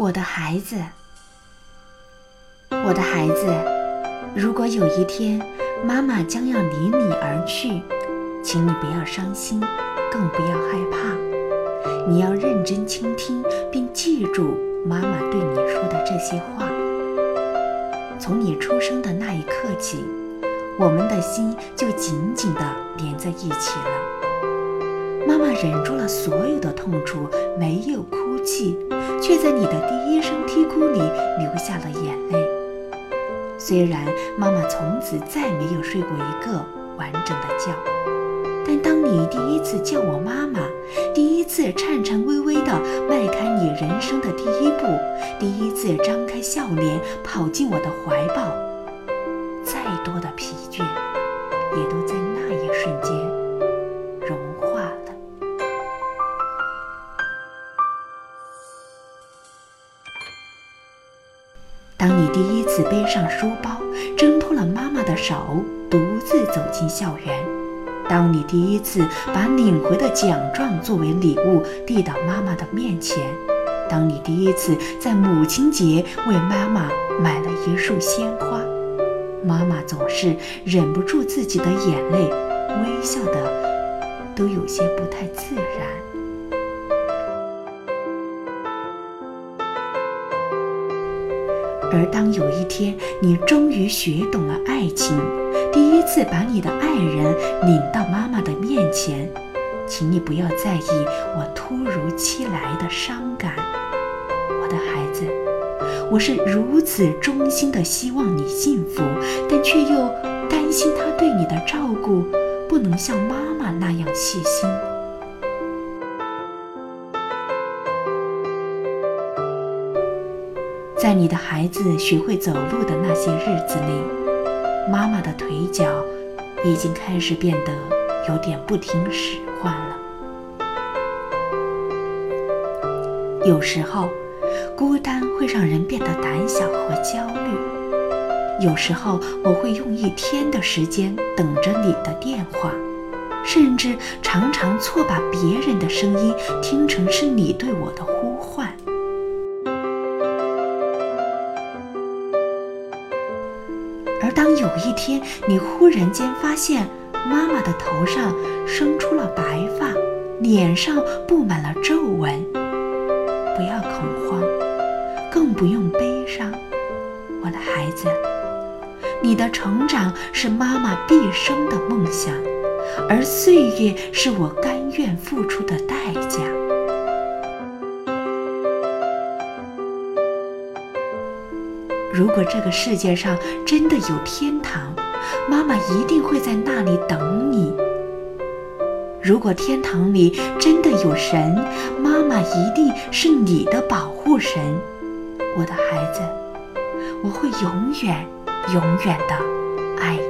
我的孩子，我的孩子，如果有一天妈妈将要离你而去，请你不要伤心，更不要害怕。你要认真倾听，并记住妈妈对你说的这些话。从你出生的那一刻起，我们的心就紧紧地连在一起了。妈妈忍住了所有的痛楚，没有哭泣。却在你的第一声啼哭里流下了眼泪。虽然妈妈从此再没有睡过一个完整的觉，但当你第一次叫我妈妈，第一次颤颤巍巍地迈开你人生的第一步，第一次张开笑脸跑进我的怀抱，当你第一次背上书包，挣脱了妈妈的手，独自走进校园；当你第一次把领回的奖状作为礼物递到妈妈的面前；当你第一次在母亲节为妈妈买了一束鲜花，妈妈总是忍不住自己的眼泪，微笑的都有些不太自然。而当有一天你终于学懂了爱情，第一次把你的爱人领到妈妈的面前，请你不要在意我突如其来的伤感，我的孩子，我是如此衷心的希望你幸福，但却又担心他对你的照顾不能像妈妈那样细心。在你的孩子学会走路的那些日子里，妈妈的腿脚已经开始变得有点不听使唤了。有时候，孤单会让人变得胆小和焦虑；有时候，我会用一天的时间等着你的电话，甚至常常错把别人的声音听成是你对我的呼而当有一天你忽然间发现妈妈的头上生出了白发，脸上布满了皱纹，不要恐慌，更不用悲伤，我的孩子，你的成长是妈妈毕生的梦想，而岁月是我甘愿付出的代价。如果这个世界上真的有天堂，妈妈一定会在那里等你。如果天堂里真的有神，妈妈一定是你的保护神，我的孩子，我会永远、永远的爱。